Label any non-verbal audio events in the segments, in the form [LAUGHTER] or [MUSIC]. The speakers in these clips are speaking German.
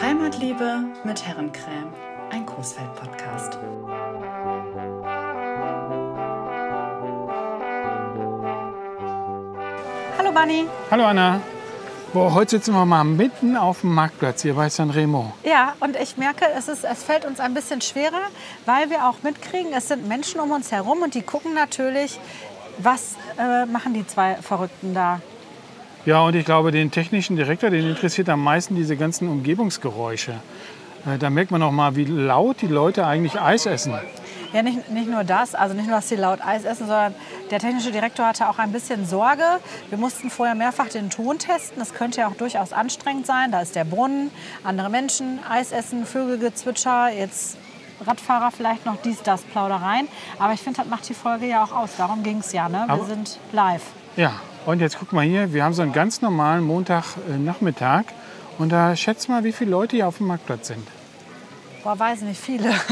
Heimatliebe mit Herrencreme, ein Coesfeld-Podcast. Hallo Bunny. Hallo Anna. Boah, heute sitzen wir mal mitten auf dem Marktplatz hier bei Sanremo. Ja, und ich merke, es, ist, es fällt uns ein bisschen schwerer, weil wir auch mitkriegen, es sind Menschen um uns herum und die gucken natürlich, was äh, machen die zwei Verrückten da. Ja, und ich glaube, den technischen Direktor, den interessiert am meisten diese ganzen Umgebungsgeräusche. Äh, Da merkt man auch mal, wie laut die Leute eigentlich Eis essen. Ja, nicht, nicht nur das, also nicht nur, dass sie laut Eis essen, sondern der technische Direktor hatte auch ein bisschen Sorge. Wir mussten vorher mehrfach den Ton testen. Das könnte ja auch durchaus anstrengend sein. Da ist der Brunnen, andere Menschen, Eis essen, Vögelgezwitscher, jetzt Radfahrer vielleicht noch dies, das, Plaudereien. Aber ich finde, das macht die Folge ja auch aus. Darum ging es ja. Ne? Wir Aber- sind live. Ja, und jetzt guck mal hier, wir haben so einen ganz normalen Montagnachmittag. Und da schätzt mal, wie viele Leute hier auf dem Marktplatz sind. Boah, weiß nicht, viele. [LAUGHS]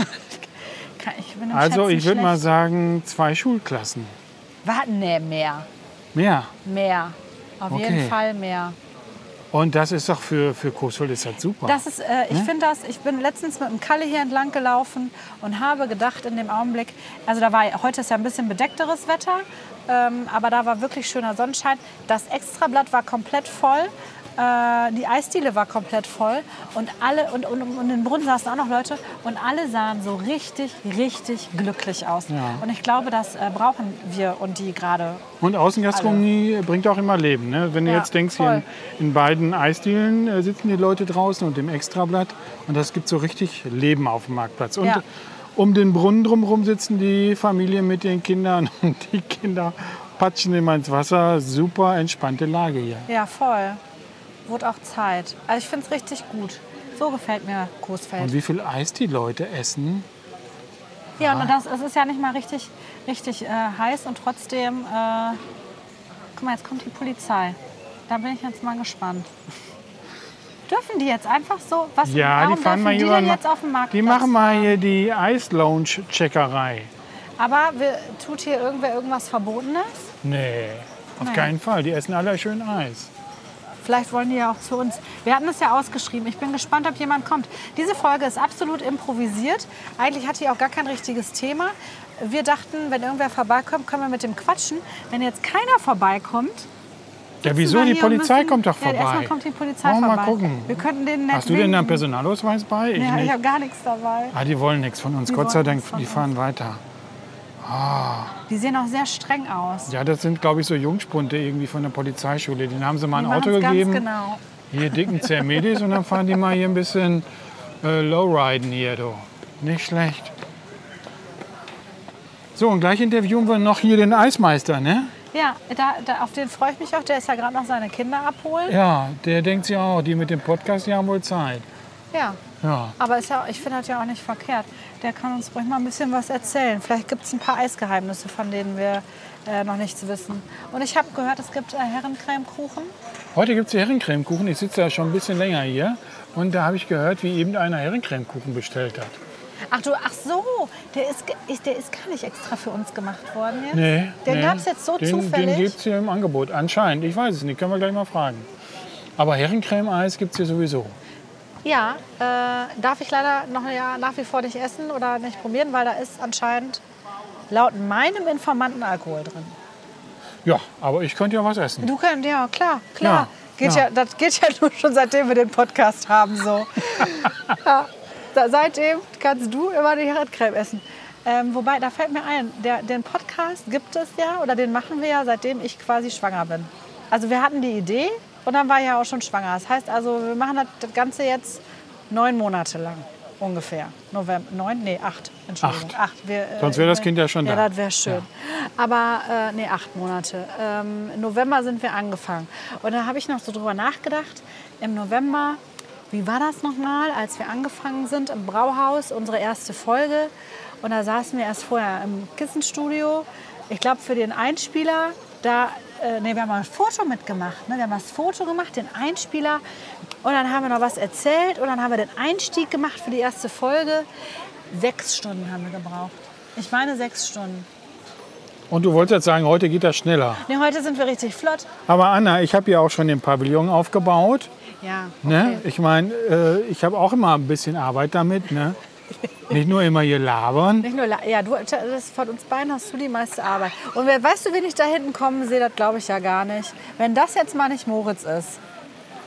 Ich Also ich würde mal sagen, zwei Schulklassen. Warten, nee, mehr. Mehr. Mehr. Auf Okay. jeden Fall mehr. Und das ist doch für, für Coesfeld ist das super. Das ist, äh, ich finde das, ich bin letztens mit dem Kalle hier entlang gelaufen und habe gedacht in dem Augenblick, also da war, heute ist ja ein bisschen bedeckteres Wetter, ähm, aber da war wirklich schöner Sonnenschein. Das Extrablatt war komplett voll. Äh, die Eisdiele war komplett voll und alle und, und, und in Brunnen saßen auch noch Leute und alle sahen so richtig, richtig glücklich aus. Ja. Und ich glaube, das äh, brauchen wir und die gerade. Und Außengastronomie bringt auch immer Leben. Ne? Wenn du Ja, jetzt denkst, in, in beiden Eisdielen äh, sitzen die Leute draußen und im Extrablatt. Und das gibt so richtig Leben auf dem Marktplatz. Und Ja. um den Brunnen drumherum sitzen die Familie mit den Kindern. [LAUGHS] Und die Kinder patschen immer ins Wasser. Super entspannte Lage hier. Ja, voll. Wurde auch Zeit. Also ich finde es richtig gut. So gefällt mir Coesfeld. Und wie viel Eis die Leute essen. Ja, und das, es ist ja nicht mal richtig, richtig äh, heiß und trotzdem. Äh, guck mal, jetzt kommt die Polizei. Da bin ich jetzt mal gespannt. [LAUGHS] Dürfen die jetzt einfach so? Was, Ja, die fahren mal die hier denn jetzt auf dem Marktplatz? Die machen mal fahren? hier die Eis-Lounge-Checkerei. Aber wir, tut hier irgendwer irgendwas Verbotenes? Nee, auf Nee. keinen Fall. Die essen alle schön Eis. Vielleicht wollen die ja auch zu uns. Wir hatten es ja ausgeschrieben. Ich bin gespannt, ob jemand kommt. Diese Folge ist absolut improvisiert. Eigentlich hat die auch gar kein richtiges Thema. Wir dachten, wenn irgendwer vorbeikommt, können wir mit dem quatschen. Wenn jetzt keiner vorbeikommt. Ja, wieso? Die Polizei müssen- kommt doch Ja, erstmal vorbei. kommt die Polizei Wollen wir vorbei. mal gucken. Wir könnten nett Hast du denn einen winken. Personalausweis bei? Ich Ja, ich nicht. habe gar nichts dabei. Ah, die wollen nichts von uns. Die Gott sei Dank, die uns. fahren weiter. Die sehen auch sehr streng aus. Ja, das sind, glaube ich, so Jungspunte irgendwie von der Polizeischule. Den haben sie mal Die ein Auto gegeben. Ganz genau. Hier dicken Zermedis und dann fahren die mal hier ein bisschen äh, Lowriden hier, du. Nicht schlecht. So, und gleich interviewen wir noch hier den Eismeister, ne? Ja, da, da, auf den freue ich mich auch. Der ist ja gerade noch seine Kinder abholen. Ja, der denkt sich auch, die mit dem Podcast, die haben wohl Zeit. Ja. Ja. Aber ist ja, ich finde das ja auch nicht verkehrt. Der kann uns ruhig mal ein bisschen was erzählen. Vielleicht gibt es ein paar Eisgeheimnisse, von denen wir äh, noch nichts wissen. Und ich habe gehört, es gibt äh, Herrencremekuchen. Heute gibt es Herrencremekuchen. Ich sitze ja schon ein bisschen länger hier. Und da habe ich gehört, wie eben einer Herrencremekuchen bestellt hat. Ach du, ach so, der ist, der ist gar nicht extra für uns gemacht worden jetzt? Nee. Den nee. gab es jetzt so den, zufällig? Den gibt es hier im Angebot. Anscheinend. Ich weiß es nicht. Können wir gleich mal fragen. Aber Herrencreme-Eis gibt es hier sowieso. Ja, äh, darf ich leider noch ja, nach wie vor nicht essen oder nicht probieren, weil da ist anscheinend laut meinem Informanten Alkohol drin. Ja, aber ich könnte ja was essen. Du kannst, ja, klar, klar. Ja, geht ja. ja. das geht ja [LAUGHS] nur schon seitdem wir den Podcast haben. So. [LAUGHS] ja, da, seitdem kannst du immer die Herrencreme essen. Ähm, wobei, da fällt mir ein, der, den Podcast gibt es ja, oder den machen wir ja, seitdem ich quasi schwanger bin. Also wir hatten die Idee und dann war ich ja auch schon schwanger. Das heißt also, wir machen das, Ganze jetzt neun Monate lang ungefähr. November, neun? Nee, acht. Entschuldigung. Acht. Wir, äh, Sonst wäre das Kind ja schon ja, da. das wäre schön. Aber äh, nee, acht Monate. Ähm, Im November sind wir angefangen. Und da habe ich noch so drüber nachgedacht. Im November, wie war das nochmal, als wir angefangen sind im Brauhaus, unsere erste Folge. Und da saßen wir erst vorher im Kissenstudio. Ich glaube, für den Einspieler, da, äh, nee, wir haben ein Foto mitgemacht. Ne? Wir haben das Foto gemacht, den Einspieler. Und dann haben wir noch was erzählt. Und dann haben wir den Einstieg gemacht für die erste Folge. Sechs Stunden haben wir gebraucht. Ich meine sechs Stunden. Und du wolltest jetzt sagen, heute geht das schneller. Nee, heute sind wir richtig flott. Aber Anna, ich habe hier auch schon den Pavillon aufgebaut. Ja. Ne? Ich meine, äh, ich habe auch immer ein bisschen Arbeit damit. Ne? Nicht nur immer hier labern. Nicht nur, la- ja, du, das, von uns beiden hast du die meiste Arbeit. Und wer, weißt du, wen ich da hinten kommen sehe, das glaube ich ja gar nicht. Wenn das jetzt mal nicht Moritz ist,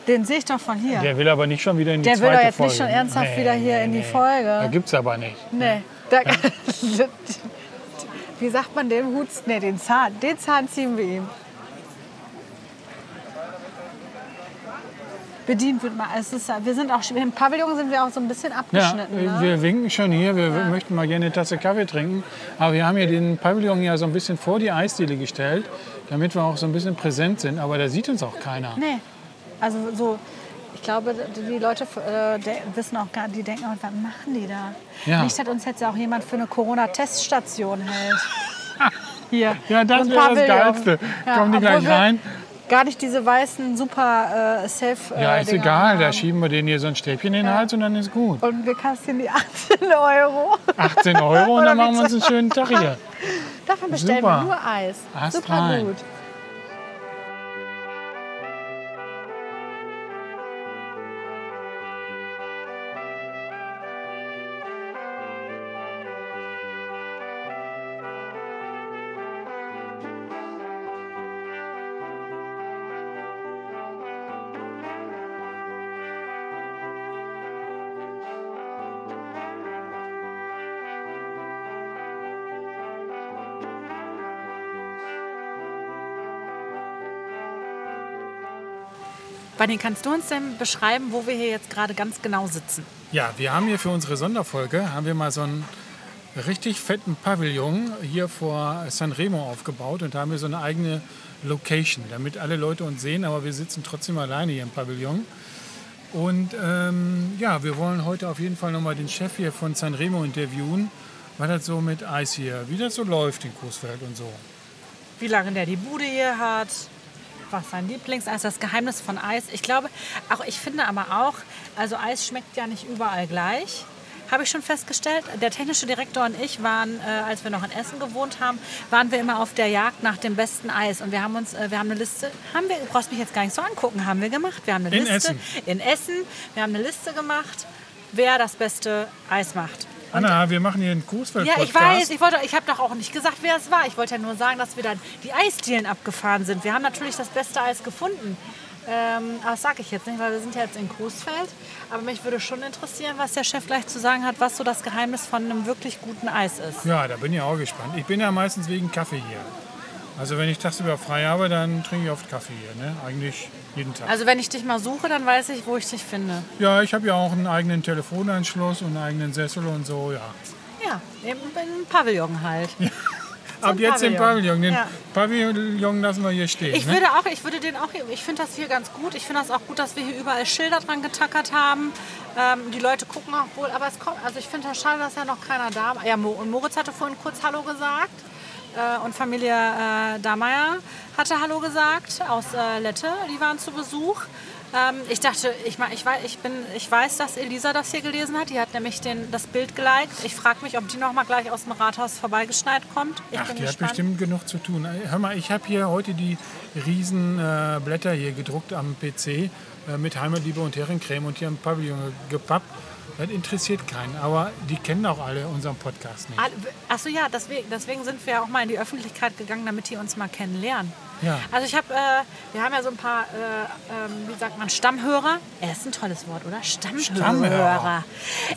den sehe ich doch von hier. Der will aber nicht schon wieder in die Der will doch jetzt Folge. nicht schon ernsthaft wieder hier in die Folge. Da gibt's aber nicht. Nee. Da, [LAUGHS] wie sagt man den Hut? Nee, den Zahn. Den Zahn ziehen wir ihm. Bedient wird mal. Es ist, wir sind auch im Pavillon sind wir auch so ein bisschen Ja, abgeschnitten. ne? wir winken schon hier. Wir möchten mal gerne eine Tasse Kaffee trinken. Aber wir haben hier den Pavillon ja so ein bisschen vor die Eisdiele gestellt, damit wir auch so ein bisschen präsent sind. Aber da sieht uns auch keiner. Nee. Also so, ich glaube, die Leute äh, wissen auch gar, die denken, auch, was machen die da? Ja. Nicht, dass uns jetzt auch jemand für eine Corona-Teststation hält. [LAUGHS] Hier. Ja, das wäre das. Geilste. Kommen die gleich wir rein? Gar nicht diese weißen super äh, safe Ja, äh, ist Dinger egal. Da haben. schieben wir denen hier so ein Stäbchen in den Hals und dann ist gut. Und wir kassieren die [LAUGHS] 18 Euro. 18 Euro und [LAUGHS] dann machen wir uns einen schönen Tag hier. [LAUGHS] Davon bestellen Super. wir nur Eis. Ast Super gut. Bunny, kannst du uns denn beschreiben, wo wir hier jetzt gerade ganz genau sitzen? Ja, wir haben hier für unsere Sonderfolge haben wir mal so einen richtig fetten Pavillon hier vor Sanremo aufgebaut und da haben wir so eine eigene Location, damit alle Leute uns sehen, aber wir sitzen trotzdem alleine hier im Pavillon. Und ähm, ja, wir wollen heute auf jeden Fall nochmal den Chef hier von Sanremo interviewen, was das so mit Eis hier, wie das so läuft in Coesfeld und so. Wie lange der die Bude hier hat, was sein Lieblingseis, das Geheimnis von Eis. Ich glaube, auch ich finde aber auch, also Eis schmeckt ja nicht überall gleich. Habe ich schon festgestellt. Der technische Direktor und ich waren, äh, als wir noch in Essen gewohnt haben, waren wir immer auf der Jagd nach dem besten Eis. Und wir haben uns, äh, wir haben eine Liste, haben wir, du brauchst mich jetzt gar nicht so angucken, haben wir gemacht. Wir haben eine In Liste Essen. in Essen. Wir haben eine Liste gemacht, wer das beste Eis macht. Anna, wir machen hier einen Coesfeld Ja, ich weiß. Ich, wollte- ich habe doch auch nicht gesagt, wer es war. Ich wollte ja nur sagen, dass wir dann die Eisdielen abgefahren sind. Wir haben natürlich das beste Eis gefunden. Ähm, aber das sage ich jetzt nicht, weil wir sind ja jetzt in Coesfeld. Aber mich würde schon interessieren, was der Chef gleich zu sagen hat, was so das Geheimnis von einem wirklich guten Eis ist. Ja, da bin ich auch gespannt. Ich bin ja meistens wegen Kaffee hier. Also wenn ich tagsüber frei habe, dann trinke ich oft Kaffee hier. Ne? Eigentlich jeden Tag. Also wenn ich dich mal suche, dann weiß ich, wo ich dich finde. ja, ich habe ja auch einen eigenen Telefonanschluss und einen eigenen Sessel und so, ja. Ja, im, im Pavillon halt. Ab jetzt Pavillon. Pavillon. Den Ja. Pavillon lassen wir hier stehen. Ich ne? würde auch, ich würde den auch, ich finde das hier ganz gut. Ich finde das auch gut, dass wir hier überall Schilder dran getackert haben. Ähm, die Leute gucken auch wohl, aber es kommt, also ich finde das schade, dass ja noch keiner da war. Ja, Mo- und Moritz hatte vorhin kurz Hallo gesagt. Äh, und Familie äh, Dameyer hatte Hallo gesagt aus äh, Lette, die waren zu Besuch. Ähm, ich dachte, ich, mein, ich, weiß, ich, bin, ich weiß, dass Elisa das hier gelesen hat. Die hat nämlich den, das Bild geliked. Ich frage mich, ob die noch mal gleich aus dem Rathaus vorbeigeschneit kommt. Ich Ach, die hat gespannt. bestimmt genug zu tun. Äh, Hör mal, ich habe hier heute die riesen äh, Blätter hier gedruckt am PC äh, mit Heimatliebe und Herrencreme und hier im Pavillon gepappt. Das interessiert keinen, aber die kennen auch alle unseren Podcast nicht. Achso, ja, deswegen, deswegen sind wir auch mal in die Öffentlichkeit gegangen, damit die uns mal kennenlernen. Ja. Also ich habe, äh, wir haben ja so ein paar, äh, ähm, wie sagt man, Stammhörer. Er ist ein tolles Wort, oder? Stammhörer. Stammhörer.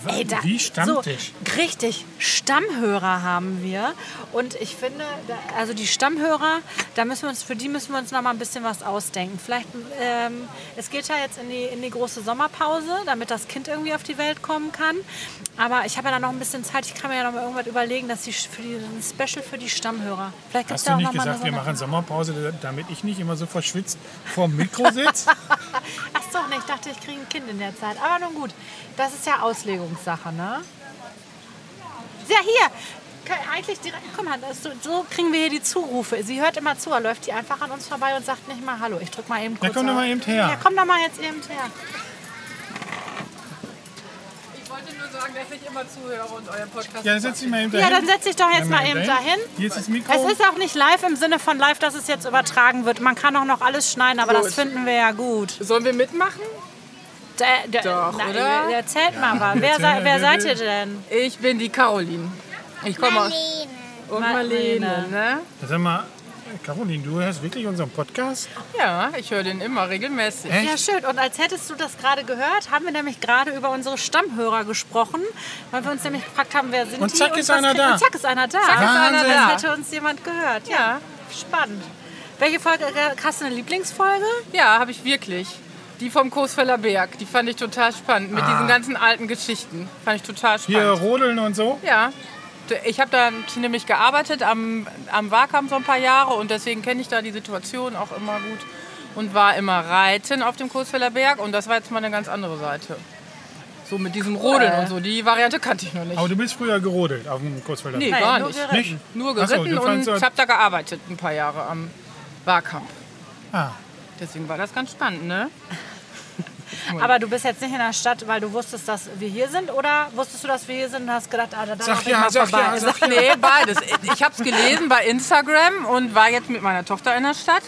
Ey, da, Wie Stammtisch. So, richtig, Stammhörer haben wir. Und ich finde, da, also die Stammhörer, da müssen wir uns, für die müssen wir uns noch mal ein bisschen was ausdenken. Vielleicht, ähm, es geht ja jetzt in die, in die große Sommerpause, damit das Kind irgendwie auf die Welt kommen kann. Aber ich habe ja dann noch ein bisschen Zeit. Ich kann mir ja noch mal irgendwas überlegen, dass die für die, ein Special für die Stammhörer. Vielleicht Hast da du auch nicht noch mal gesagt, wir machen Sommerpause, damit ich nicht immer so verschwitzt vor dem Mikro sitze? [LAUGHS] Ach so, ne, ich dachte, ich kriege ein Kind in der Zeit. Aber nun gut, das ist ja Auslegungssache, ne? Ja, hier. Eigentlich direkt, guck mal, so, so kriegen wir hier die Zurufe. Sie hört immer zu, läuft die einfach an uns vorbei und sagt nicht mal Hallo. Ich drück mal eben kurz. komm doch mal eben her. Ja, komm doch mal jetzt eben her. Ich wollte nur sagen, dass ich immer zuhöre und euren Podcast. Ja, setz dich mal eben Ja, dahin. dann setz dich doch jetzt Ja, mal mal eben dahin. dahin. Hier ist das Mikro. Es ist auch nicht live im Sinne von live, dass es jetzt übertragen wird. Man kann auch noch alles schneiden, aber Gut. das finden wir ja gut. Sollen wir mitmachen? Der, Doch, na, oder? Erzählt mal was. Wer, sei, wer seid ihr denn? Ich bin die Caroline. Ich komme aus. Und Marlene, Marlene. ne? Sag mal, Caroline, du hörst wirklich unseren Podcast? Ja, ich höre den immer regelmäßig. Echt? Ja, schön. Und als hättest du das gerade gehört, haben wir nämlich gerade über unsere Stammhörer gesprochen, weil wir uns nämlich gefragt haben, wer sind Und die? zack ist was einer da. Und zack ist einer da. Zack ist einer Als da. hätte uns jemand gehört. Ja. Ja. Spannend. Welche Folge? äh, Hast du eine Lieblingsfolge? Ja, habe ich wirklich. Die vom Coesfeller Berg, die fand ich total spannend. Mit diesen ganzen alten Geschichten. Fand ich total Hier spannend. rodeln und so? Ja. Ich habe da nämlich gearbeitet am, am Wahlkampf so ein paar Jahre und deswegen kenne ich da die Situation auch immer gut. Und war immer reiten auf dem Coesfeller Berg und das war jetzt mal eine ganz andere Seite. So mit diesem Rodeln und so, die Variante kannte ich noch nicht. Aber du bist früher gerodelt auf dem Kurzfelder. Nee, Nein, gar nur nicht. geritten. Nicht? Nur so, geritten du und ich habe da gearbeitet ein paar Jahre am Wahlkampf. Ah, Deswegen war das ganz spannend, ne? Aber du bist jetzt nicht in der Stadt, weil du wusstest, dass wir hier sind? Oder wusstest du, dass wir hier sind und hast gedacht, ah, da darf ich ja, mal sag vorbei? ja, sag ja. Nee, beides. Ich habe es gelesen bei Instagram und war jetzt mit meiner Tochter in der Stadt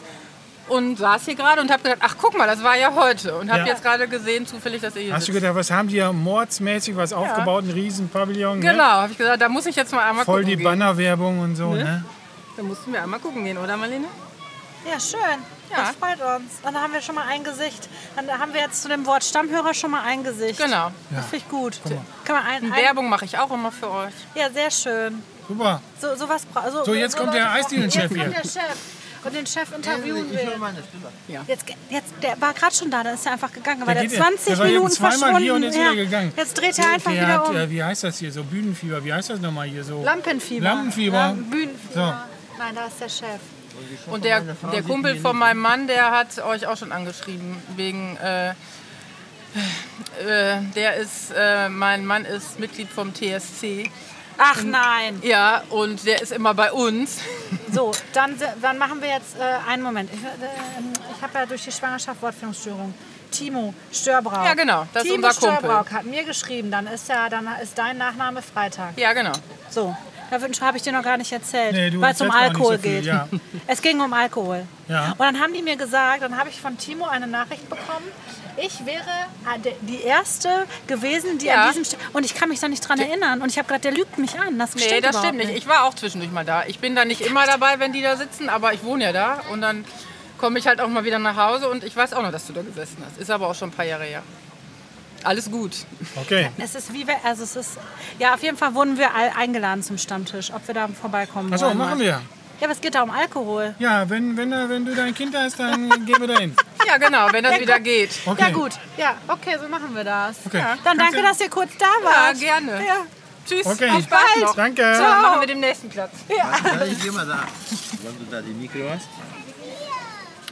und saß hier gerade und habe gedacht, ach guck mal, das war ja heute. Und habe Ja. jetzt gerade gesehen, zufällig, dass ihr hier Hast du sitzt. gedacht, was haben die ja mordsmäßig was aufgebaut, ein Riesenpavillon, ne? Genau, habe ich gesagt, da muss ich jetzt mal einmal Voll gucken die gehen. Bannerwerbung und so, ne? Da mussten wir einmal gucken gehen, oder Marlene? Ja, schön. Ja. Das freut uns. Und dann haben wir schon mal ein Gesicht. Dann haben wir jetzt zu dem Wort Stammhörer schon mal ein Gesicht. Genau. Das finde ich gut. Kann man ein, ein, Werbung mache ich auch immer für euch. ja, sehr schön. Super. So, sowas bra- so, So, jetzt kommt der Eisdielenchef Jetzt hier. kommt der Chef. Und den Chef interviewen Ich will. Stimme. Jetzt, jetzt, der war gerade schon da, dann ist er einfach gegangen. Weil Der der, geht- 20 der war Minuten zweimal verschwunden. hier und ist wieder gegangen. Jetzt dreht er einfach Der wieder hat, um. äh, wie heißt das hier, so Bühnenfieber, wie heißt das nochmal hier so? Lampenfieber. Lampenfieber. Lam- Bühnenfieber. So. Nein, da ist der Chef. Und der, der Kumpel von meinem Mann, der hat euch auch schon angeschrieben, wegen, äh, äh, der ist, äh, mein Mann ist Mitglied vom TSC. Ach nein. Ja, und der ist immer bei uns. [LAUGHS] So, dann, dann machen wir jetzt äh, einen Moment. Ich, äh, ich habe ja durch die Schwangerschaft Wortfindungsstörung. Timo Störbrauch. Ja, genau, das ist Timo unser Kumpel. Störbrauch hat mir geschrieben, dann ist, ja, dann ist dein Nachname Freitag. Ja, genau. So, da habe ich dir noch gar nicht erzählt, Nee, du weil es um Alkohol so viel, geht. ja. [LAUGHS] Es ging um Alkohol. Ja. Und dann haben die mir gesagt, dann habe ich von Timo eine Nachricht bekommen, ich wäre äh, die Erste gewesen, die Ja. an diesem... St und ich kann mich da nicht dran erinnern. Und ich habe gedacht, der lügt mich an. Das Nee, stimmt das stimmt nicht. Ich war auch zwischendurch mal da. Ich bin da nicht immer dabei, wenn die da sitzen, aber ich wohne ja da. Und dann komme ich halt auch mal wieder nach Hause und ich weiß auch noch, dass du da gesessen hast. Ist aber auch schon ein paar Jahre her. Alles gut. Okay. Es ist wie wir, also es ist, ja, auf jeden Fall wurden wir all eingeladen zum Stammtisch, ob wir da vorbeikommen Achso, wollen. machen wir. Ja, aber es geht da um Alkohol. Ja, wenn, wenn, wenn du dein Kind hast, dann [LAUGHS] gehen wir dahin. Ja, genau, wenn das wieder geht. Okay. Ja, gut. Ja, okay, so machen wir das. Okay. Dann Kannst danke, dass ihr kurz da Ja, wart. gerne. Ja. Tschüss. Okay. Spaß noch. Danke. Dann machen wir den nächsten Platz. Ja, ich geh mal da. Wenn du da die Mikro hast.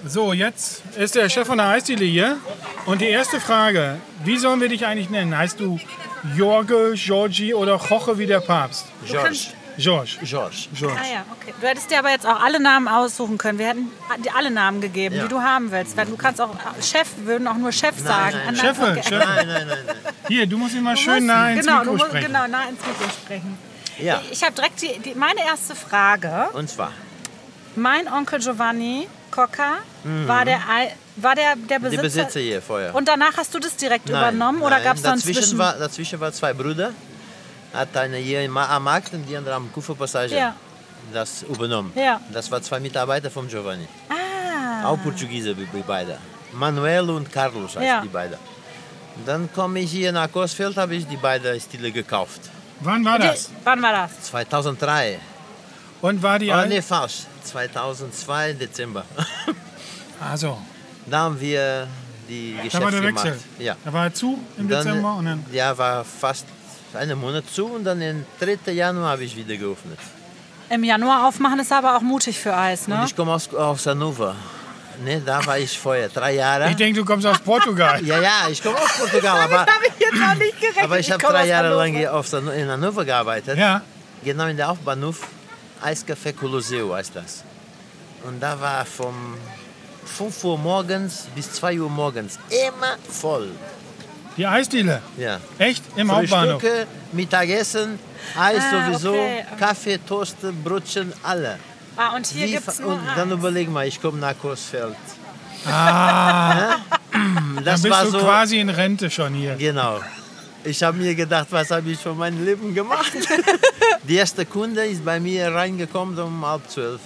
So, jetzt ist der Chef von der Eisdiele hier. Und die erste Frage, wie sollen wir dich eigentlich nennen? Heißt du Jorge, Georgi oder Jorge wie der Papst? George. George. George. George. Ah ja, okay. Du hättest dir aber jetzt auch alle Namen aussuchen können. Wir hätten dir alle Namen gegeben, Ja. die du haben willst. Weil du kannst auch Chef, würden auch nur Chef sagen. nein. Chefe, Okay. Chefe. Nein, nein, nein, nein. Hier, du musst immer Du schön musst- nah ins genau, Mikro du musst, sprechen. Genau, nah ins Mikro sprechen. Ja, Ich habe direkt die, die, meine erste Frage. und zwar. Mein Onkel Giovanni Coca war, der, war der, der Die Besitzer. Besitzer hier vorher. Und danach hast du das direkt Nein, übernommen oder nein. gab es noch dazwischen war, dazwischen waren zwei Brüder. Hat eine hier am Markt und die andere am Kuferpassage Ja. das übernommen. Ja. Das waren zwei Mitarbeiter von Giovanni. Ah, Auch Portugiese, wie wie beide. Manuel und Carlos heißt Ja. die beiden. Dann komme ich hier nach Coesfeld, habe ich die beiden Stile gekauft. Wann war die, das? wann war das? 2003. Und war die Oh, nee, falsch. 2002 Dezember. [LAUGHS] Also, Da haben wir die da Geschäfte war der gemacht. Wechsel. Ja. Da war er zu im Dann, Dezember und dann. Ja, war fast einen Monat zu und dann im 3. Januar habe ich wieder geöffnet. Im Januar aufmachen ist aber auch mutig für Eis, ne? Und ich komme aus, aus Hannover. Ne, da war ich vorher, drei Jahre. Ich denke, du kommst aus Portugal. [LAUGHS] ja, ja, ich komme aus Portugal, aber, habe ich jetzt auch nicht gerechnet. aber ich habe drei Jahre lang hier auf, Hanno- in Hannover gearbeitet. Ja. Genau in der Aufbahnhof. Eiscafé Colosseo heißt das. Und da war vom 5 Uhr morgens bis 2 Uhr morgens immer voll. Die Eisdiele? Ja. Echt? Im Hauptbahnhof? Frühstücke, Mittagessen, Eis Ah, sowieso, okay. Kaffee, Toast, Brötchen, alle. Ah, und hier Wie gibt es nur und dann überleg mal, ich komme nach Coesfeld. Ah, [LAUGHS] Das dann bist war du so, quasi in Rente schon hier. Genau. Ich habe mir gedacht, was habe ich von meinem Leben gemacht? [LAUGHS] Der erste Kunde ist bei mir reingekommen um halb zwölf.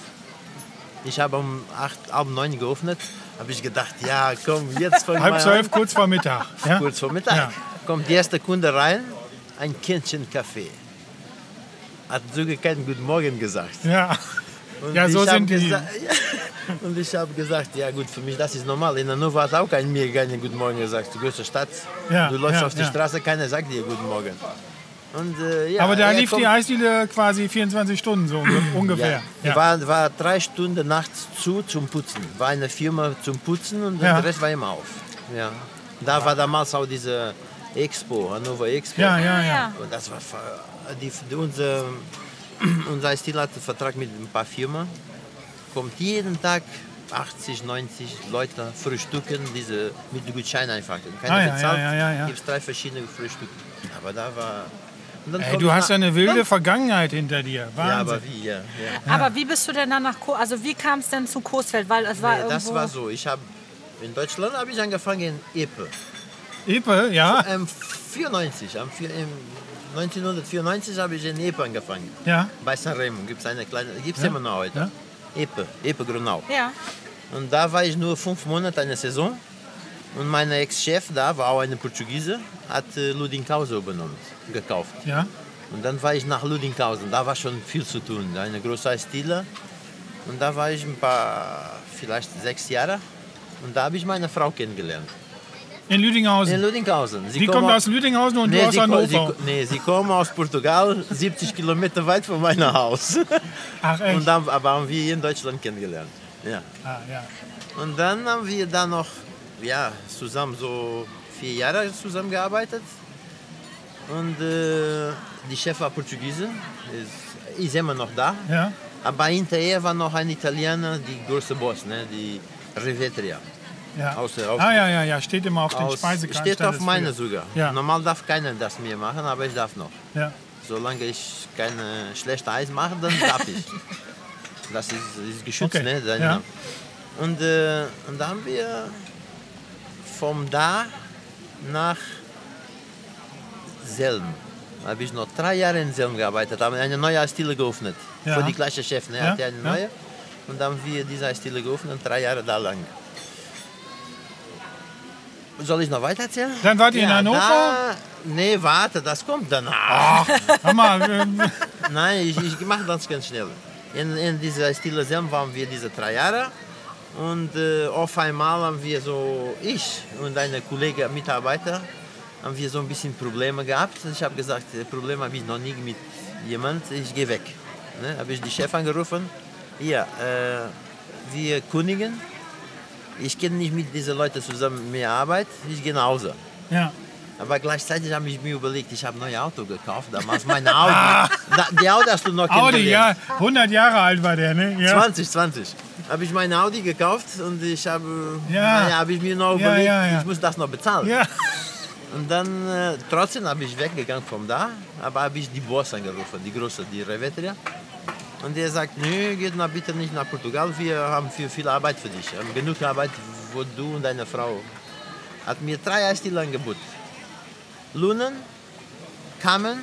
Ich habe um acht, halb neun geöffnet. Habe ich gedacht, ja, komm, jetzt fang Halb zwölf, an. kurz vor Mittag. [LAUGHS] Ja? Kurz vor Mittag. Ja. Kommt der erste Kunde rein, ein Kännchen Kaffee. Hat sogar keinen Guten Morgen gesagt. Ja. Und Ja, so sind die. [LAUGHS] Und ich habe gesagt, ja gut, für mich das ist normal. In Hannover hat auch keiner mir keinen Guten Morgen gesagt. Die größte Stadt. Ja, du läufst ja, auf die ja. Straße, keiner sagt dir Guten Morgen. Und, äh, ja, Aber da lief kommt- die Eisdiele quasi 24 Stunden so unge- [CLEARS THROAT] ungefähr. Ja. War, war drei Stunden nachts zu zum Putzen. War eine Firma zum Putzen und Ja. der Rest war immer auf. Ja. Da war damals auch diese Expo, Hannover Expo. Ja, ja, ja. Ja. Und das war die, die, unser, unser Stil hat einen Vertrag mit ein paar Firmen. Kommt jeden Tag 80, 90 Leute frühstücken, diese mit dem Gutschein einfach. Keiner Ah, ja, bezahlt. ja, ja, ja. Gibt es drei verschiedene Frühstücke. Aber da war. Ey, du hast ja eine wilde Vergangenheit hinter dir. Wahnsinn. Ja, aber wie, ja. ja. Aber wie bist du denn dann nach Co also wie kam es denn zu Coesfeld? Weil es war Nee, das war so. Ich habe in Deutschland habe ich angefangen in Epe. Epe, ja. Ähm, 94, am vier, im 1994 habe ich in Epe angefangen. Ja. Bei Sanremo gibt es eine kleine, gibt es Ja, immer noch heute. ja. Epe, Epe Grunau. Ja. Und da war ich nur fünf Monate eine Saison. Und mein Ex-Chef da war auch eine Portugiese, hat äh, Ludinghausen übernommen, gekauft. Ja. Und dann war ich nach Ludinghausen. Da war schon viel zu tun. Eine große Eisdiele. Und da war ich ein paar, vielleicht sechs Jahre. Und da habe ich meine Frau kennengelernt. In In Ludinghausen. Ludinghausen. Die kommt aus Lüdinghausen und du aus sie, Hannover. sie, nee, sie kommen aus Portugal, [LAUGHS] 70 Kilometer weit von meinem Haus. [LAUGHS] Ach echt? Und dann aber haben wir hier in Deutschland kennengelernt. Ja. ah, ja. Und dann haben wir da noch ja, zusammen so vier Jahre zusammengearbeitet. Und äh, die Chef war Portugiese, ist, ist immer noch da. ja. Aber hinterher war noch ein Italiener, die große Boss, ne, die Rivetria. Ja. Aus der- ah, ja, ja, ja. Steht immer auf den Speisekarten. steht auf meiner sogar. Ja. Normal darf keiner das mir machen, aber ich darf noch. Ja. Solange ich keine schlechte Eis mache, dann darf ich. [LAUGHS] Das ist, ist geschützt, Okay, ne? Dein ja. Name. Und, äh, und da haben wir vom da nach Selm. Da habe ich noch drei Jahre in Selm gearbeitet, haben eine neue Eisdiele geöffnet. Ja. Für die gleiche Chef, ne? Ja, Hat ja eine neue. Und dann haben wir diese Eisdiele geöffnet, drei Jahre da lang. Soll ich noch weiter erzählen? Dann wart ihr in Hannover? Da, nee, warte, das kommt danach. Hör mal, [LAUGHS] Nein, ich, ich mache das ganz schnell. In, in dieser Stille Selm waren wir diese drei Jahre. Und äh, auf einmal haben wir so, ich und eine Kollege, Mitarbeiter, haben wir so ein bisschen Probleme gehabt. Ich habe gesagt, äh, Probleme habe ich noch nie mit jemand, ich gehe weg. Ne, habe ich die Chef angerufen. Ja, äh, wir kündigen. Ich kann nicht mit diesen Leuten zusammen mehr arbeiten. Ich gehe nach Hause. ja. Aber gleichzeitig habe ich mir überlegt, ich habe ein neues Auto gekauft. Damals mein Audi. [LAUGHS] da, die Audi hast du noch Audi, kennengelernt. ja. 100 Jahre alt war der, ne? Ja. 20, 20. Habe ich mein Audi gekauft und ich habe, Ja. naja, ich mir noch Ja, überlegt, ja, ja. ich muss das noch bezahlen. Ja. Und dann, äh, trotzdem habe ich weggegangen von da, aber habe ich die Boss angerufen, die große, die Revetria. Und der sagt, nö, geht mal bitte nicht nach Portugal, wir haben viel, viel Arbeit für dich. Wir haben genug Arbeit, wo du und deine Frau. Hat mir drei Eisdiele angeboten. Lunen, Kamen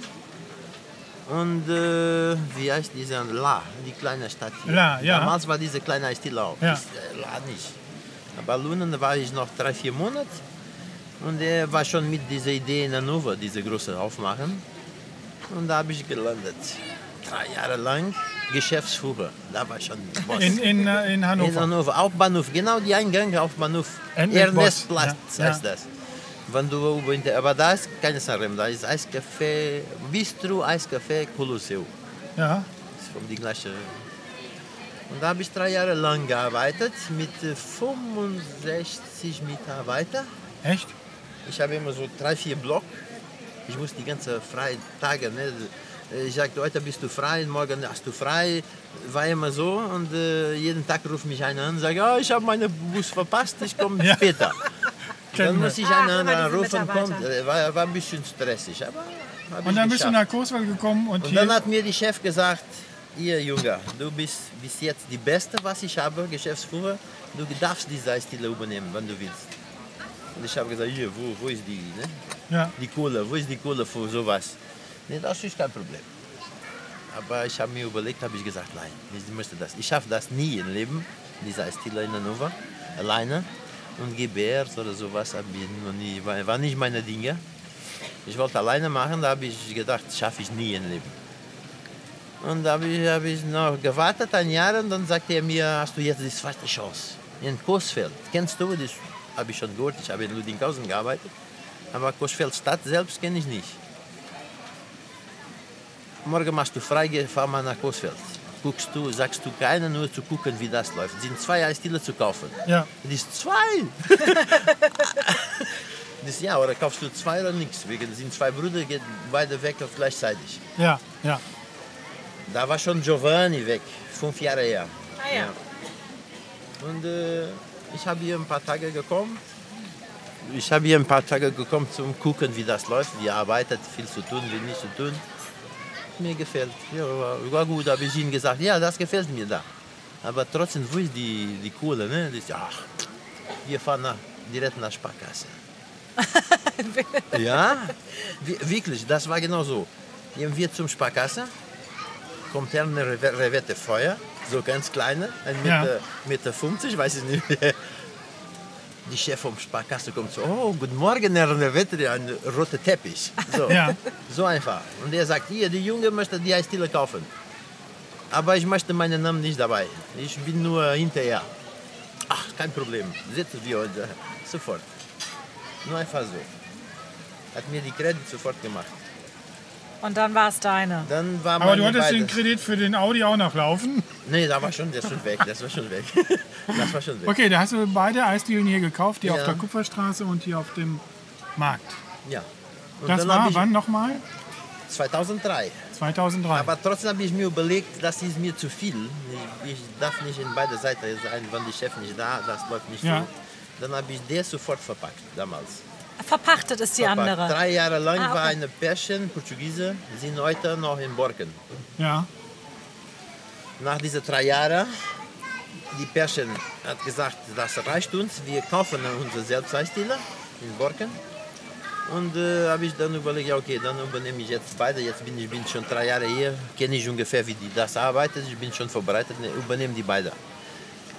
und äh, wie heißt diese La, die kleine Stadt hier. La, ja. Damals war diese kleine Eisdiele auch. Ja. Ist, äh, La nicht. Aber Lunen war ich noch drei, vier Monate. Und er war schon mit dieser Idee in Hannover, diese große aufmachen. Und da habe ich gelandet. Drei Jahre lang Geschäftsführer. Da war schon Boss. In, in, äh, in In Hannover. Hannover, Hauptbahnhof, genau die Eingang Hauptbahnhof. Endlich Boss. Ernestplatz Ja, heißt das. Wenn du über aber da ist keine Sarem, da ist Eiscafé, Bistro, Eiscafé, Colosseo. Ja. Das ist von die gleiche. Und da habe ich drei Jahre lang gearbeitet mit äh, 65 Mitarbeitern. Echt? Ich habe immer so drei, vier Block. Ich muss die ganzen freien Tage, ne? Ich sagte, heute bist du frei, morgen hast du frei. War immer so und äh, jeden Tag ruft mich einer an und sagt, oh, ich habe meinen Bus verpasst, ich komme [LAUGHS] Ja. später. [LAUGHS] Dann muss ich einen immer anderen diese rufen, Mitarbeiter. kommt. Äh, War, war ein bisschen stressig, aber Und dann bist du nach Coesfeld gekommen und, Und hier. dann hat mir die Chef gesagt, ihr Junge, du bist bis jetzt die Beste, was ich habe, Geschäftsführer. Du darfst diese Eisdiele übernehmen, wenn du willst. Und ich habe gesagt, hier, wo, wo ist die, ne? ja. die Kohle, wo ist die Kohle für sowas? Nee, das ist kein Problem. Aber ich habe mir überlegt, habe ich gesagt, nein, ich möchte das. Ich schaffe das nie im Leben, diese Eisdiele in Hannover, alleine. Und GBRs oder sowas habe ich noch nie, war, nicht meine Dinge. Ich wollte alleine machen, da habe ich gedacht, schaffe ich nie im Leben. Und da habe ich, hab ich noch gewartet ein Jahr und dann sagte er mir, hast du jetzt die zweite Chance. In Coesfeld. Kennst du das? Habe ich schon gehört, ich habe in Ludinghausen gearbeitet. Aber Coesfeld Stadt selbst kenne ich nicht. Morgen machst du frei, geh, fahr mal nach Coesfeld. Guckst du, sagst du keiner, nur zu gucken, wie das läuft. Es sind zwei Eisdiele zu kaufen. ja. Das ist zwei. [LAUGHS] das ist, ja, oder kaufst du zwei oder nichts. Wegen sind zwei Brüder, geht beide weg auf gleichzeitig. Ja, ja. Da war schon Giovanni weg, fünf Jahre her. Ah ja. Und äh, ich habe hier ein paar Tage gekommen. Ich habe hier ein paar Tage gekommen zum gucken, wie das läuft, wie er arbeitet, viel zu tun, viel nicht zu tun. Mir gefällt. Ja, war, gut, habe ich ihnen gesagt, ja, das gefällt mir da. Aber trotzdem, ist die, die Kohle? Ne? Das, ach, wir fahren nach, direkt nach Sparkasse. [LAUGHS] ja, wi- wirklich, das war genau so. Gehen wir zum Sparkasse, kommt her eine Reve- Revette Feuer, so ganz kleine, ein Ja. Meter, Meter 50, weiß ich nicht. Die Chef vom Sparkasse kommt so, oh, guten Morgen, Herr Revette, ein roter Teppich. So, Ja. so einfach. Und er sagt, hier, die Junge möchte die Eisdiele kaufen. Aber ich möchte meinen Namen nicht dabei. Ich bin nur hinterher. Ach, kein Problem. Setzen wir uns äh, sofort. Nur einfach so. Hat mir die Kredit sofort gemacht. Und dann war es deine. Dann war Aber du hattest den Kredit für den Audi auch noch laufen. Nee, da war schon, der ist schon weg. Das war schon weg. [LAUGHS] Das war schon weg. Okay, da hast du beide Eisdielen hier gekauft, die Ja. auf der Kupferstraße und die auf dem Markt. Ja. Und Das war wann nochmal? 2003. 2003. Aber trotzdem habe ich mir überlegt, das ist mir zu viel. Ich, ich darf nicht in beide Seiten sein, wenn die Chef nicht da, das läuft nicht Ja. so. Dann habe ich der sofort verpackt, damals. Verpachtet ist die Verpackt. andere. Drei Jahre lang Ah, okay. war eine Pärchen, Portugiese, sind heute noch in Borken. ja. Nach diesen drei Jahren, die Pärchen hat gesagt, das reicht uns, wir kaufen unsere Selbsteisdiele in Borken. Und äh, habe ich dann überlegt, ja okay, dann übernehme ich jetzt beide. Jetzt bin ich bin schon drei Jahre hier, kenne ich ungefähr, wie die das arbeitet. Ich bin schon vorbereitet, ne, übernehme die beide.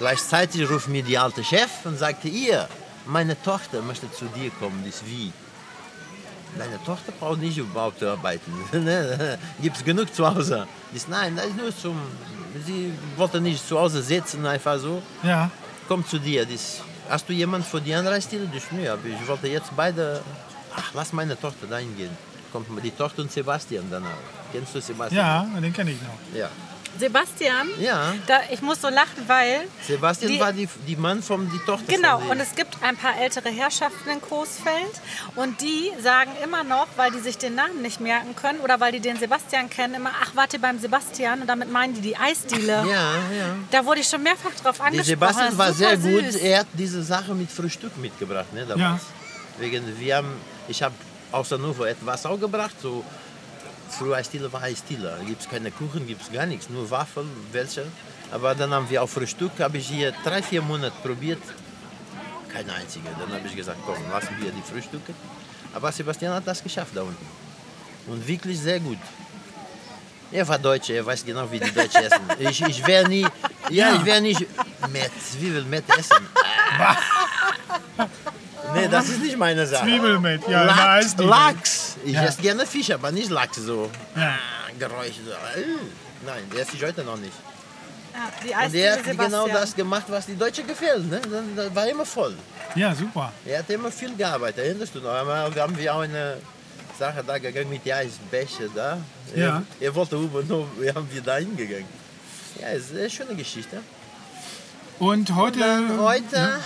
Gleichzeitig ruft mir die alte Chef und sagte, ihr, meine Tochter möchte zu dir kommen, ist wie. Deine Tochter braucht nicht überhaupt zu arbeiten. [LAUGHS] Gibt es genug zu Hause? Ist, nein, das ist nur zum. Sie wollte nicht zu Hause sitzen, einfach so. Ja. Komm zu dir. Das, hast du jemand für die Anreisstelle? Das, nee, aber ich wollte jetzt beide. Ach, lass meine Tochter dahin gehen. Kommt die Tochter und Sebastian danach. Kennst du Sebastian? Ja, den kenne ich noch. Ja. Sebastian, Ja. da, ich muss so lachen, weil Sebastian Die- war die, die Mann von die Tochter Genau, von und es gibt ein paar ältere Herrschaften in Coesfeld und die sagen immer noch, weil die sich den Namen nicht merken können oder weil die den Sebastian kennen, immer, ach, warte beim Sebastian und damit meinen die die Eisdiele. Ja, ja. Da wurde ich schon mehrfach drauf Der angesprochen. Sebastian Das war sehr super gut. süß. Er hat diese Sache mit Frühstück mitgebracht, ne, damals. Wegen, wir haben, ich habe aus Hannover etwas auch gebracht. So, früher Eisdiele war Eisdiele. Da gibt es keine Kuchen, gibt es gar nichts, nur Waffeln, welche. Aber dann haben wir auch Frühstück, habe ich hier drei, vier Monate probiert. Keine einzige. Dann habe ich gesagt, komm, lassen wir die Frühstücke. Aber Sebastian hat das geschafft da unten. Und wirklich sehr gut. Er war Deutscher, er weiß genau, wie die Deutschen essen. [LAUGHS] Ich, ich wäre nie, ja, ich wäre nicht Met, Zwiebel mit essen. [LAUGHS] nee, das ist nicht meine Sache. Zwiebel mit, ja, Lachs. Lachs. Ich Ja. esse gerne Fisch, aber nicht Lachs so. Ja. Ah, Geräusche. So. Äh, Nein, der esse ich heute noch nicht. Ja, die Und der hat Sebastian. genau das gemacht, was die Deutschen gefällt. Ne? Dann, dann war immer voll. Ja, super. Er hat immer viel gearbeitet, erinnerst du noch? Einmal haben wir auch eine Sache da gegangen mit den Eisbecher da. Ja. Er, er wollte übernommen, wir haben wir da hingegangen. Ja, es ist eine schöne Geschichte. Und heute. Dann heute,